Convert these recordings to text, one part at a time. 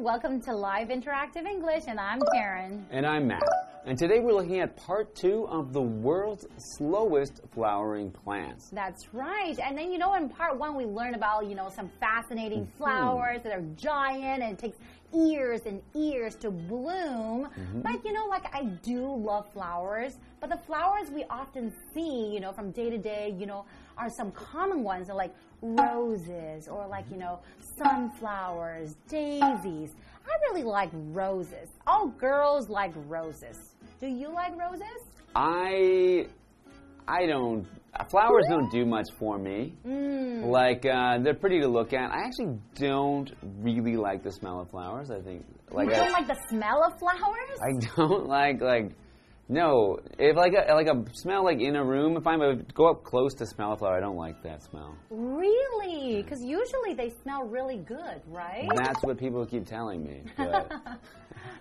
welcome to Live Interactive English, and I'm Karen. And I'm Matt. And today we're looking at part two of the world's slowest flowering plants. That's right. And then you know in part one we learned about, you know, some fascinating Mm-hmm. flowers that are giant and it takes years and years to bloom. Mm-hmm. But you know, like I do love flowers, but the flowers we often see, you know, from day to day, you know, are some common ones like roses or like, you know, sunflowers, daisies. I really like roses. All girls like roses. Do you like roses? I I don't flowers don't do much for me. Mm. Like uh, they're pretty to look at. I actually don't really like the smell of flowers. I think like you don't I, like the smell of flowers? I don't like like no. If like a like a smell like in a room, if I'm a go up close to smell a flower, I don't like that smell. Really? Because usually they smell really good, right? That's what people keep telling me.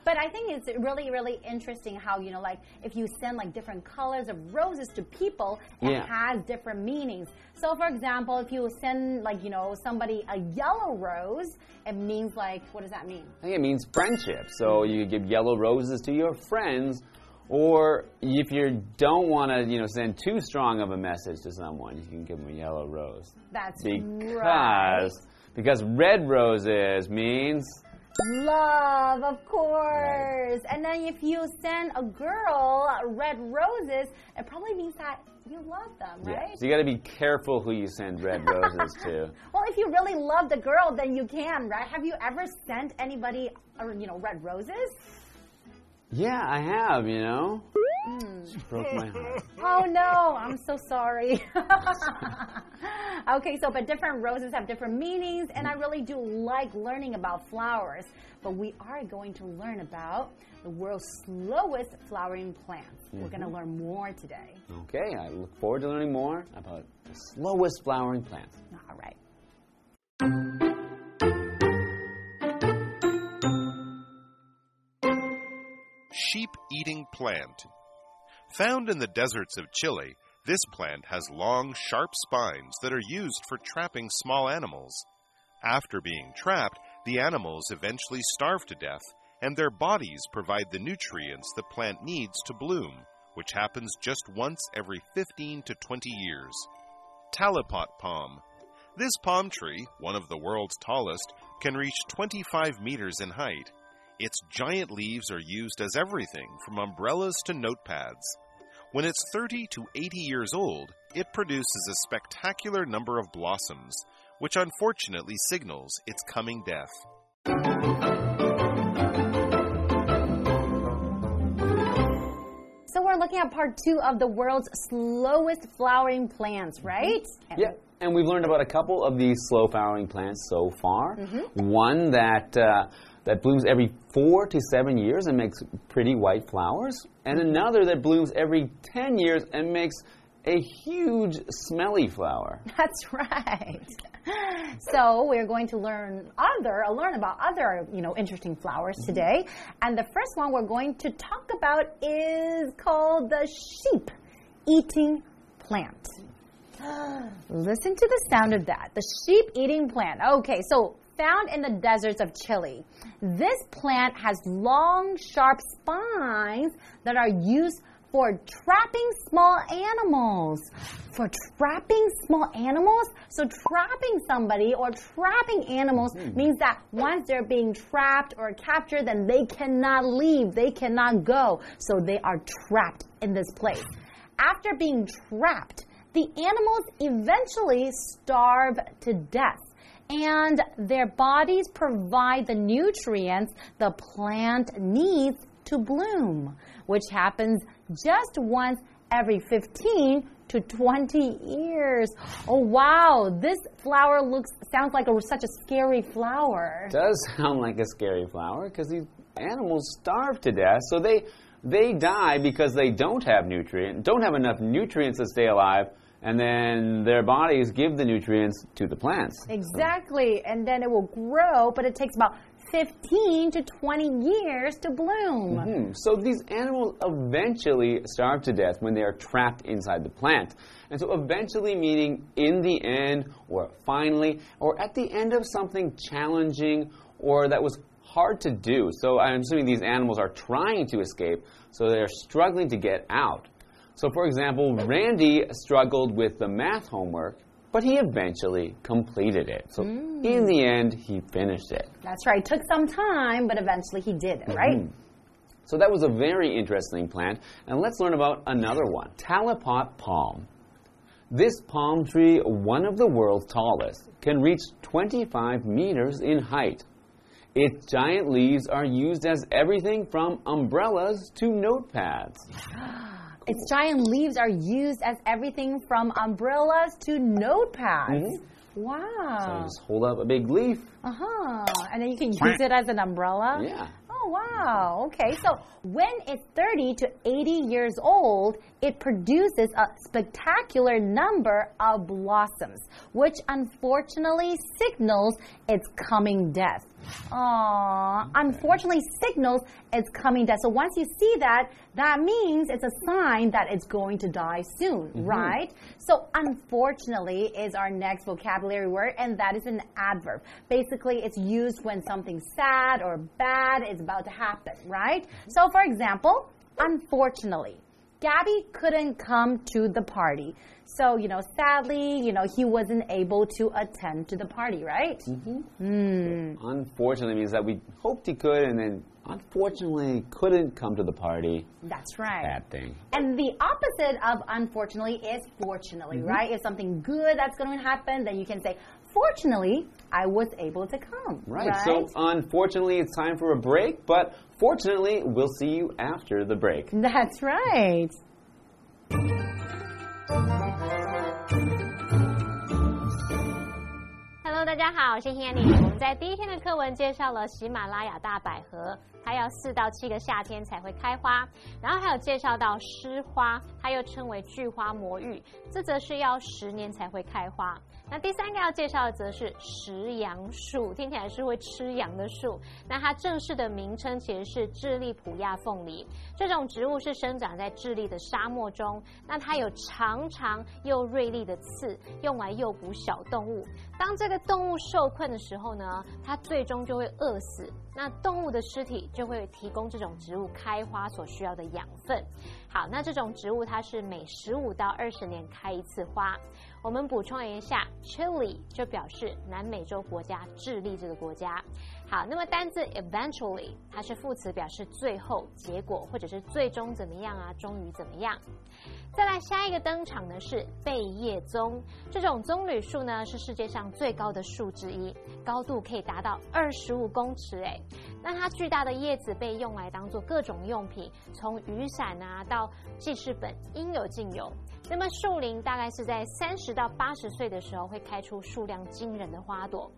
But I think it's really, really interesting how, you know, like if you send like different colors of roses to people, it Yeah. has different meanings. So, for example, if you send like, you know, somebody a yellow rose, it means like, what does that mean? I think it means friendship. So you give yellow roses to your friends, or if you don't want to, you know, send too strong of a message to someone, you can give them a yellow rose. That's Because right. because red roses means Love, of course. And then if you send a girl red roses, it probably means that you love them, right? yeah. right? So you got to be careful who you send red roses to. Well, if you really love the girl, then you can, right? Have you ever sent anybody, uh, you know, red roses? Yeah, I have. You know, Mm. She broke my heart. Oh no, I'm so sorry. okay, so but different roses have different meanings, and I mm. really do like learning about flowers. But we are going to learn about the world's slowest flowering plants. We're going to mm-hmm. learn more today. Okay, I look forward to learning more about the slowest flowering plants. All right. sheep eating plant. Found in the deserts of Chile, this plant has long, sharp spines that are used for trapping small animals. After being trapped, the animals eventually starve to death, and their bodies provide the nutrients the plant needs to bloom, which happens just once every 15 to 20 years. Talipot palm. This palm tree, one of the world's tallest, can reach 25 meters in height. Its giant leaves are used as everything from umbrellas to notepads. When it's 30 to 80 years old, it produces a spectacular number of blossoms, which unfortunately signals its coming death. So we're looking at part two of the world's slowest flowering plants, right? Yeah, and we've learned about a couple of these slow flowering plants so far. One that uh, that blooms every four to seven years and makes pretty white flowers, and another that blooms every ten years and makes a huge smelly flower. That's right. So we're going to learn other, uh, learn about other, you know, interesting flowers today. And the first one we're going to talk about is called the sheep eating plant. Listen to the sound of that. The sheep eating plant. Okay, so found in the deserts of Chile. This plant has long, sharp spines that are used for trapping small animals. For trapping small animals? So, trapping somebody or trapping animals mm-hmm. means that once they're being trapped or captured, then they cannot leave, they cannot go. So, they are trapped in this place. After being trapped, the animals eventually starve to death. And their bodies provide the nutrients the plant needs to bloom, which happens just once every 15 to 20 years. Oh wow, this flower looks sounds like a, such a scary flower. does sound like a scary flower because these animals starve to death. So they they die because they don't have nutrient, don't have enough nutrients to stay alive, and then their bodies give the nutrients to the plants. Exactly, and then it will grow, but it takes about 15 to 20 years to bloom. Hmm, So these animals eventually starve to death when they are trapped inside the plant. And so eventually meaning in the end or finally or at the end of something challenging or that was hard to do. So I'm assuming these animals are trying to escape, so they're struggling to get out. So for example, Randy struggled with the math homework, but he eventually completed it. So hmm. in the end, he finished it. That's right. Took some time, but eventually he did it, right? Mm-hmm. So that was a very interesting plant. And let's learn about another one Talipot palm. This palm tree, one of the world's tallest, can reach 25 meters in height. Its giant leaves are used as everything from umbrellas to notepads. Its giant leaves are used as everything from umbrellas to notepads. Wow! So Wow. just hold up a big leaf. Uh huh. And then you can use it as an umbrella. Yeah. Oh, wow. Okay. So when it's 30 to 80 years old, it produces a spectacular number of blossoms, which unfortunately signals its coming death. Aww. Unfortunately signals its coming death. So once you see that, that means it's a sign that it's going to die soon, mm-hmm. right? So unfortunately is our next vocabulary word, and that is an adverb. Basically, it's used when something sad or bad is about to happen, right? So for example, unfortunately. Gabby couldn't come to the party. So, you know, sadly, you know, he wasn't able to attend to the party, right? Mm -hmm. mm. Unfortunately means that we hoped he could and then unfortunately couldn't come to the party. That's right. Bad thing. And the opposite of unfortunately is fortunately, right? If something good that's going to happen, then you can say, fortunately, I was able to come. Right. So unfortunately, it's time for a break, but Fortunately, we'll see you after the break. That's right. Hello，大家好，我是 Hanny。我们在第一天的课文介绍了喜马拉雅大百合，它要四到七个夏天才会开花，然后还有介绍到尸花，它又称为巨花魔芋，这则是要十年才会开花。那第三个要介绍的则是食杨树，听起来是会吃羊的树。那它正式的名称其实是智利普亚凤梨。这种植物是生长在智利的沙漠中，那它有长长又锐利的刺，用来诱捕小动物。当这个动物受困的时候呢，它最终就会饿死。那动物的尸体就会提供这种植物开花所需要的养分。好，那这种植物它是每十五到二十年开一次花。我们补充一下，Chile 就表示南美洲国家智利这个国家。好，那么单字 eventually 它是副词，表示最后、结果或者是最终怎么样啊，终于怎么样。再来下一个登场的是贝叶棕，这种棕榈树呢是世界上最高的树之一，高度可以达到二十五公尺诶。那它巨大的叶子被用来当做各种用品，从雨伞啊到记事本，应有尽有。那么树龄大概是在三十到八十岁的时候会开出数量惊人的花朵。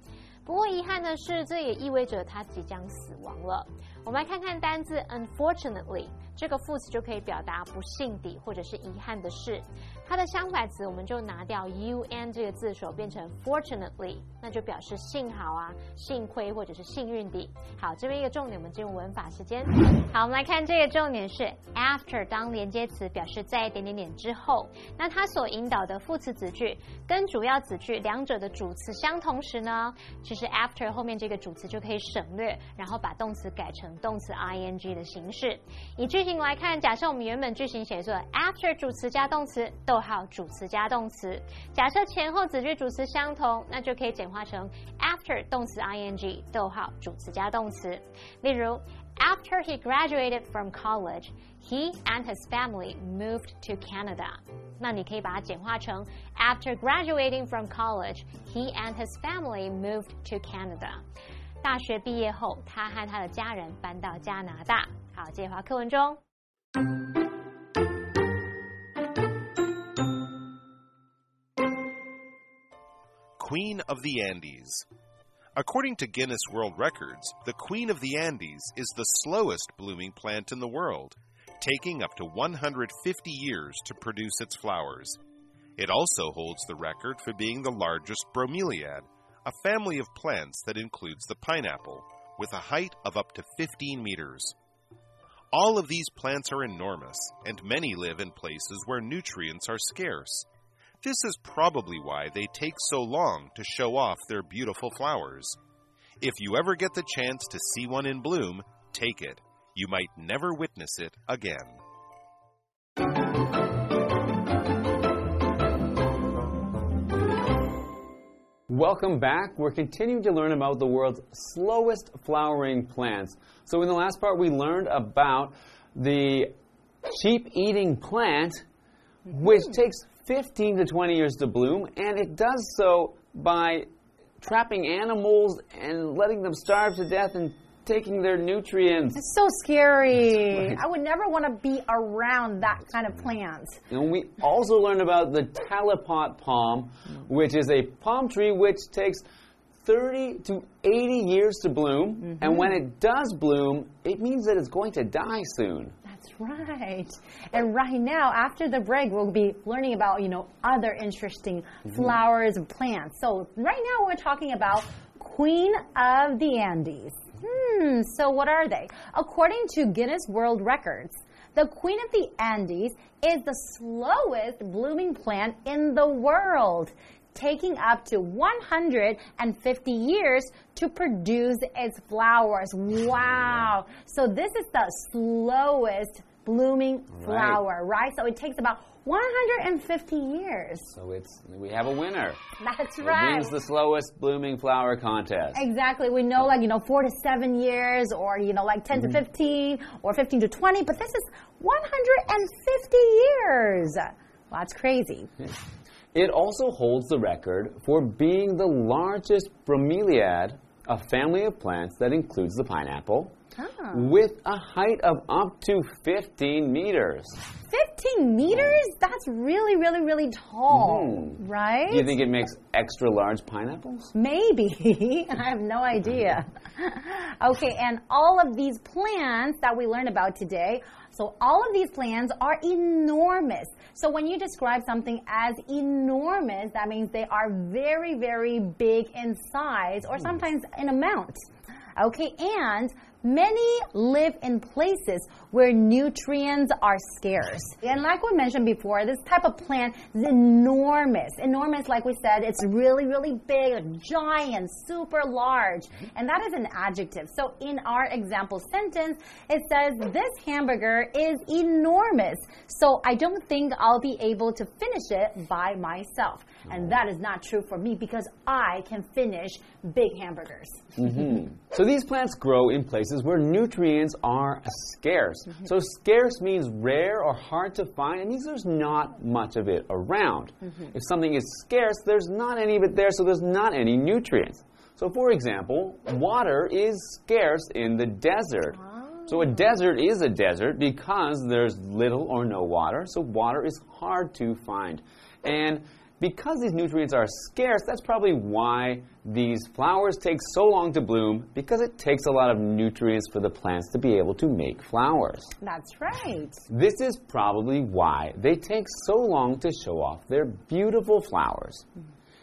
不过遗憾的是，这也意味着它即将死亡了。我们来看看单字 unfortunately，这个副词就可以表达不幸的或者是遗憾的事。它的相反词我们就拿掉 un 这个字首，变成 fortunately，那就表示幸好啊、幸亏或者是幸运的。好，这边一个重点，我们进入文法时间。好，我们来看这个重点是 after 当连接词，表示在一点点点之后。那它所引导的副词子句跟主要子句两者的主词相同时呢，其实 after 后面这个主词就可以省略，然后把动词改成动词 ing 的形式。以句型来看，假设我们原本句型写作 after 主词加动词，逗号主词加动词。假设前后子句主词相同，那就可以简化成 after 动词 ing，逗号主词加动词。例如。After he graduated from college, he and his family moved to Canada. 那你可以把它简化成 After graduating from college, he and his family moved to Canada. 大学毕业后，他和他的家人搬到加拿大。好，接话课文中。Queen of the Andes. According to Guinness World Records, the Queen of the Andes is the slowest blooming plant in the world, taking up to 150 years to produce its flowers. It also holds the record for being the largest bromeliad, a family of plants that includes the pineapple, with a height of up to 15 meters. All of these plants are enormous, and many live in places where nutrients are scarce. This is probably why they take so long to show off their beautiful flowers. If you ever get the chance to see one in bloom, take it. You might never witness it again. Welcome back. We're continuing to learn about the world's slowest flowering plants. So, in the last part, we learned about the sheep eating plant, which mm-hmm. takes 15 to 20 years to bloom, and it does so by trapping animals and letting them starve to death and taking their nutrients. It's so scary. Right. I would never want to be around that kind of plant. And we also learned about the talipot palm, which is a palm tree which takes 30 to 80 years to bloom. And mm-hmm. when it does bloom, it means that it's going to die soon. That's right. And right now, after the break, we'll be learning about, you know, other interesting flowers and plants. So right now we're talking about Queen of the Andes. Hmm, so what are they? According to Guinness World Records, the Queen of the Andes is the slowest blooming plant in the world, taking up to 150 years to produce its flowers. Wow. So this is the slowest blooming flower, right? So it takes about 150 years. So it's we have a winner. That's It right. wins the slowest blooming flower contest. Exactly. We know like, you know, four to seven years or, you know, like 10 Mm-hmm. to 15 or 15 to 20, but this is 150 years. Well, that's crazy. It also holds the record for being the largest bromeliad, a family of plants that includes the pineapple, Ah. with a height of up to 15 meters. 15 meters? That's really, really, really tall, Mhm. right? Do you think it makes extra large pineapples? Maybe. I have no idea. okay, and all of these plants that we learned about today, so all of these plans are enormous. So when you describe something as enormous, that means they are very, very big in size or hmm. sometimes in amount. Okay, and many live in places where nutrients are scarce. And like we mentioned before, this type of plant is enormous. Enormous, like we said, it's really, really big, giant, super large. And that is an adjective. So in our example sentence, it says, This hamburger is enormous. So I don't think I'll be able to finish it by myself. And that is not true for me because I can finish big hamburgers. Mm-hmm. So these plants grow in places where nutrients are scarce. Mm-hmm. So scarce means rare or hard to find. It means there's not much of it around. Mm-hmm. If something is scarce, there's not any of it there, so there's not any nutrients. So for example, water is scarce in the desert. Ah. So a desert is a desert because there's little or no water, so water is hard to find. And because these nutrients are scarce, that's probably why these flowers take so long to bloom because it takes a lot of nutrients for the plants to be able to make flowers. That's right. This is probably why they take so long to show off their beautiful flowers.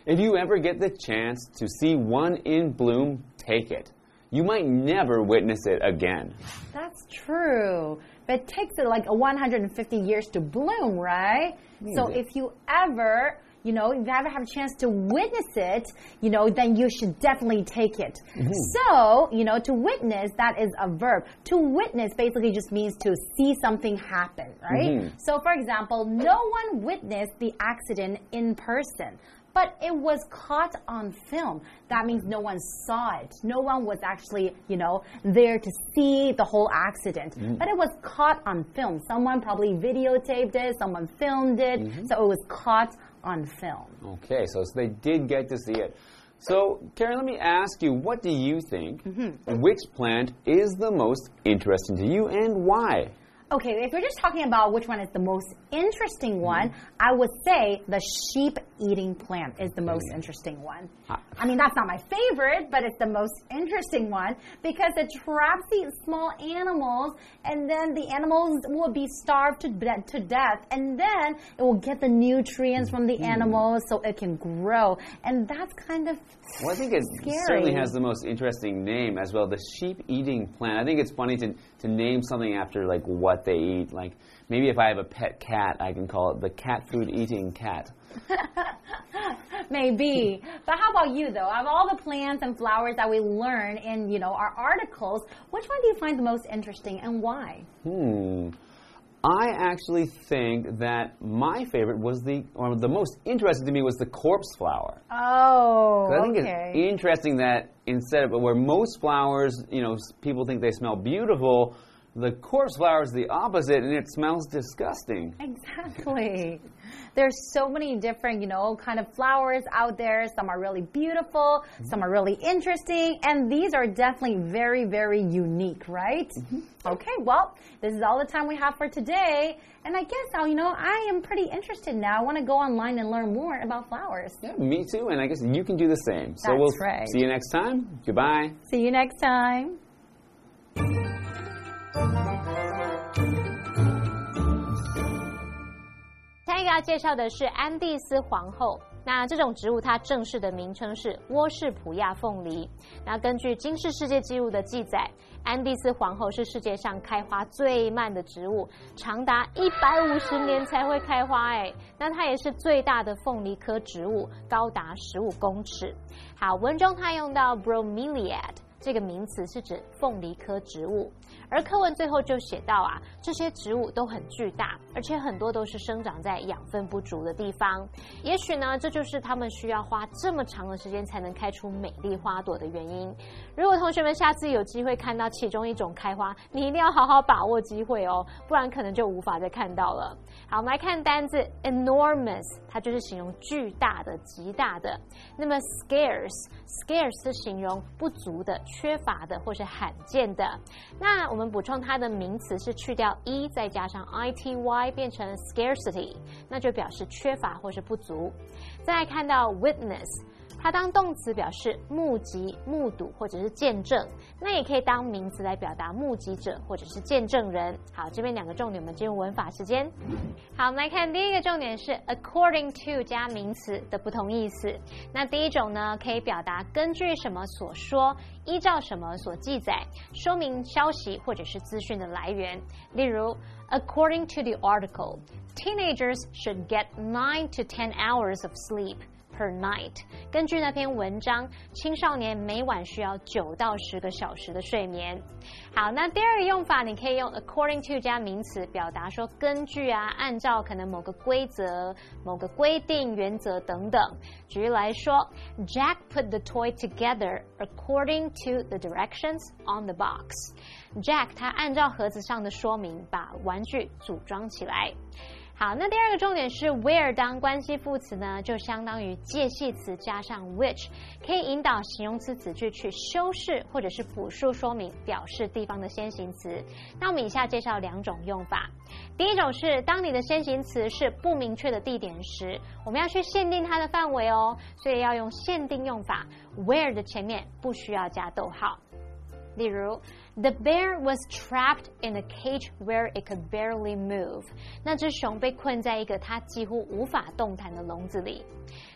If you ever get the chance to see one in bloom, take it. You might never witness it again. That's true. But it takes uh, like 150 years to bloom, right? So if you ever, you know, if you ever have a chance to witness it, you know, then you should definitely take it. Mm-hmm. So, you know, to witness, that is a verb. To witness basically just means to see something happen, right? Mm-hmm. So, for example, no one witnessed the accident in person but it was caught on film. That means no one saw it. No one was actually, you know, there to see the whole accident. Mm-hmm. But it was caught on film. Someone probably videotaped it, someone filmed it, so it was caught on film. Okay, so they did get to see it. So, Karen, let me ask you, what do you think? Mm-hmm. Which plant is the most interesting to you and why? Okay, if we're just talking about which one is the most interesting mm-hmm. one, I would say the sheep eating plant is the most mm-hmm. interesting one. Ah. I mean, that's not my favorite, but it's the most interesting one because it traps these small animals and then the animals will be starved to, de- to death and then it will get the nutrients from the mm-hmm. animals so it can grow. And that's kind of Well, I think it Scary. certainly has the most interesting name as well. The sheep eating plant. I think it's funny to, to name something after like what they eat. Like maybe if I have a pet cat, I can call it the cat food eating cat. Maybe. But how about you though? Of all the plants and flowers that we learn in, you know, our articles, which one do you find the most interesting and why? Hmm. I actually think that my favorite was the, or the most interesting to me was the corpse flower. Oh, I think okay. it's interesting that instead of where most flowers, you know, people think they smell beautiful, the corpse flower is the opposite, and it smells disgusting. Exactly. There's so many different, you know, kind of flowers out there. Some are really beautiful, some are really interesting, and these are definitely very, very unique, right? Okay, well, this is all the time we have for today. And I guess, uh, you know, I am pretty interested now. I want to go online and learn more about flowers. Yeah, me too, and I guess you can do the same. So That's we'll right. see you next time. Goodbye. See you next time. 下一个要介绍的是安第斯皇后。那这种植物它正式的名称是沃氏普亚凤梨。那根据金氏世界纪录的记载，安第斯皇后是世界上开花最慢的植物，长达一百五十年才会开花。哎，那它也是最大的凤梨科植物，高达十五公尺。好，文中它用到 bromeliad。这个名词是指凤梨科植物，而课文最后就写到啊，这些植物都很巨大，而且很多都是生长在养分不足的地方。也许呢，这就是它们需要花这么长的时间才能开出美丽花朵的原因。如果同学们下次有机会看到其中一种开花，你一定要好好把握机会哦，不然可能就无法再看到了。好，我们来看单字 enormous，它就是形容巨大的、极大的。那么 scarce，scarce 是形容不足的、缺乏的或是罕见的。那我我们补充它的名词是去掉 e 再加上 i t y 变成 scarcity，那就表示缺乏或是不足。再看到 witness。它当动词表示目击、目睹或者是见证，那也可以当名词来表达目击者或者是见证人。好，这边两个重点，我们进入文法时间。好，我们来看第一个重点是 according to 加名词的不同意思。那第一种呢，可以表达根据什么所说，依照什么所记载，说明消息或者是资讯的来源。例如，according to the article, teenagers should get nine to ten hours of sleep. Per night，根据那篇文章，青少年每晚需要九到十个小时的睡眠。好，那第二个用法，你可以用 according to 加名词，表达说根据啊，按照可能某个规则、某个规定、原则等等。举例来说，Jack put the toy together according to the directions on the box。Jack 他按照盒子上的说明，把玩具组装起来。好，那第二个重点是 where 当关系副词呢，就相当于介系词加上 which，可以引导形容词子句去修饰或者是补述说明，表示地方的先行词。那我们以下介绍两种用法。第一种是当你的先行词是不明确的地点时，我们要去限定它的范围哦，所以要用限定用法，where 的前面不需要加逗号。例如，The bear was trapped in a cage where it could barely move。那只熊被困在一个它几乎无法动弹的笼子里。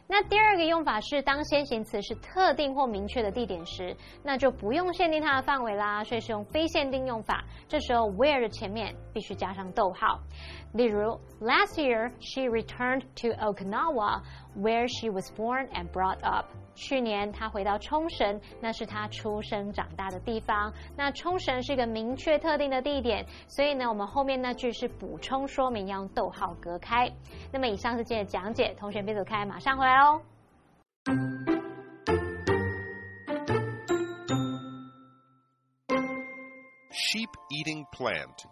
那第二个用法是，当先行词是特定或明确的地点时，那就不用限定它的范围啦，所以是用非限定用法。这时候 where 的前面必须加上逗号。例如，Last year she returned to Okinawa, where she was born and brought up。去年她回到冲绳，那是她出生长大的地方。那冲绳是一个明确特定的地点，所以呢，我们后面那句是补充说明，要用逗号隔开。那么以上是今天的讲解，同学别走开，马上回来哦。 Sheep eating plant.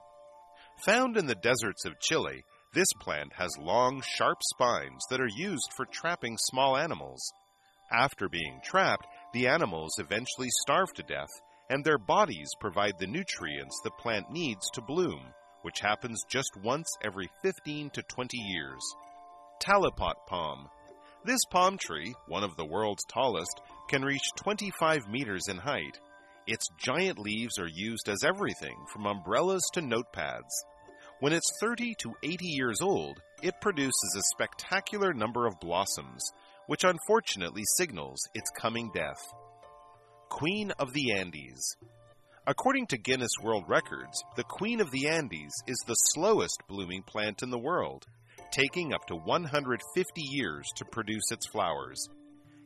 Found in the deserts of Chile, this plant has long, sharp spines that are used for trapping small animals. After being trapped, the animals eventually starve to death, and their bodies provide the nutrients the plant needs to bloom, which happens just once every 15 to 20 years. Talipot palm. This palm tree, one of the world's tallest, can reach 25 meters in height. Its giant leaves are used as everything from umbrellas to notepads. When it's 30 to 80 years old, it produces a spectacular number of blossoms, which unfortunately signals its coming death. Queen of the Andes. According to Guinness World Records, the Queen of the Andes is the slowest blooming plant in the world, taking up to 150 years to produce its flowers.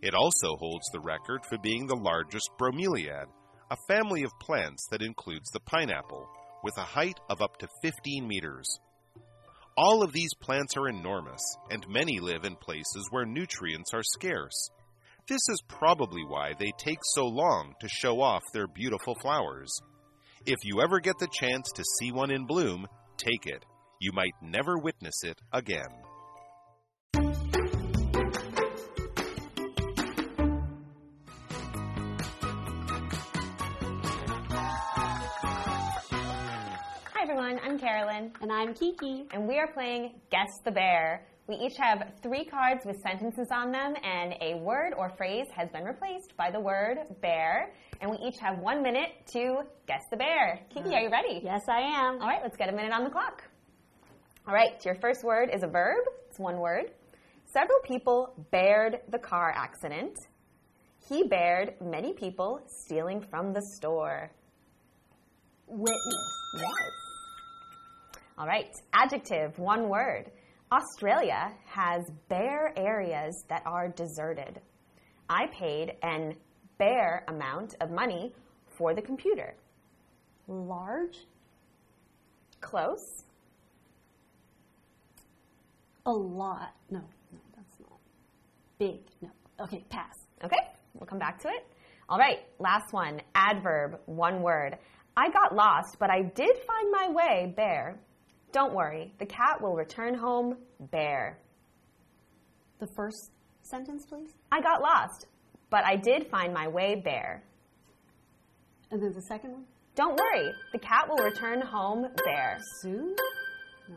It also holds the record for being the largest bromeliad, a family of plants that includes the pineapple, with a height of up to 15 meters. All of these plants are enormous, and many live in places where nutrients are scarce. This is probably why they take so long to show off their beautiful flowers. If you ever get the chance to see one in bloom, take it. You might never witness it again. Everyone, I'm Carolyn, And I'm Kiki. and we are playing Guess the Bear. We each have three cards with sentences on them, and a word or phrase has been replaced by the word bear. And we each have one minute to guess the bear. Kiki, uh, are you ready? Yes, I am. All right, let's get a minute on the clock. All right, your first word is a verb. It's one word. Several people bared the car accident. He bared many people stealing from the store. Witness. Yes. All right, adjective, one word. Australia has bare areas that are deserted. I paid an bare amount of money for the computer. Large. Close. A lot. No, no, that's not. Big. No. Okay, pass. Okay, we'll come back to it. All right, last one. Adverb, one word. I got lost, but I did find my way bare. Don't worry, the cat will return home bare. The first sentence, please. I got lost, but I did find my way bare. And then the second one. Don't worry, the cat will return home bare. Soon? No.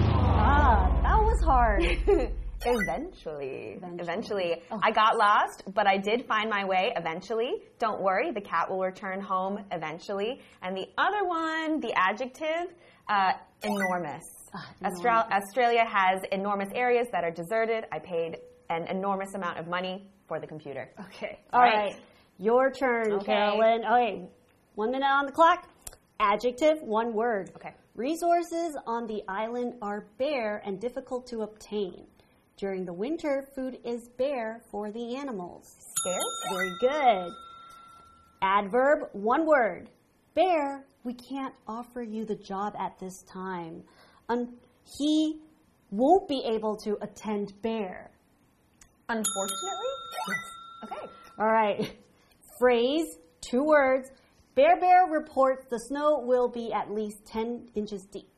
Ah, that was hard. Eventually. Eventually. Eventually. Oh. I got lost, but I did find my way eventually. Don't worry, the cat will return home eventually. And the other one, the adjective, uh, enormous. Ah, Austral- Australia has enormous areas that are deserted. I paid an enormous amount of money for the computer. Okay. All right. right. Your turn, Okay. Carolyn. Okay. One minute on the clock. Adjective, one word. Okay. Resources on the island are bare and difficult to obtain. During the winter, food is bare for the animals. Scarce? Very good. Adverb, one word. Bear, we can't offer you the job at this time. Un- he won't be able to attend bear. Unfortunately? Yes. Okay. All right. Phrase, two words. Bear Bear reports the snow will be at least 10 inches deep.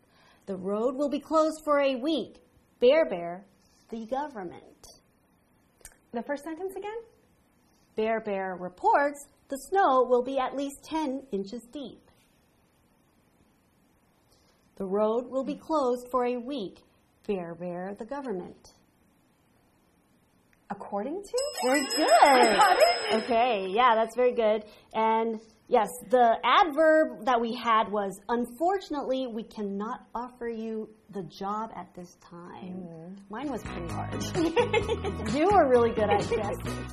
The road will be closed for a week. Bear Bear, the government. The first sentence again? Bear Bear reports the snow will be at least 10 inches deep. The road will be closed for a week. Bear Bear, the government. According to? Very good. okay, yeah, that's very good. And yes, the adverb that we had was unfortunately, we cannot offer you the job at this time. Mm-hmm. Mine was pretty hard. you were really good at guessing.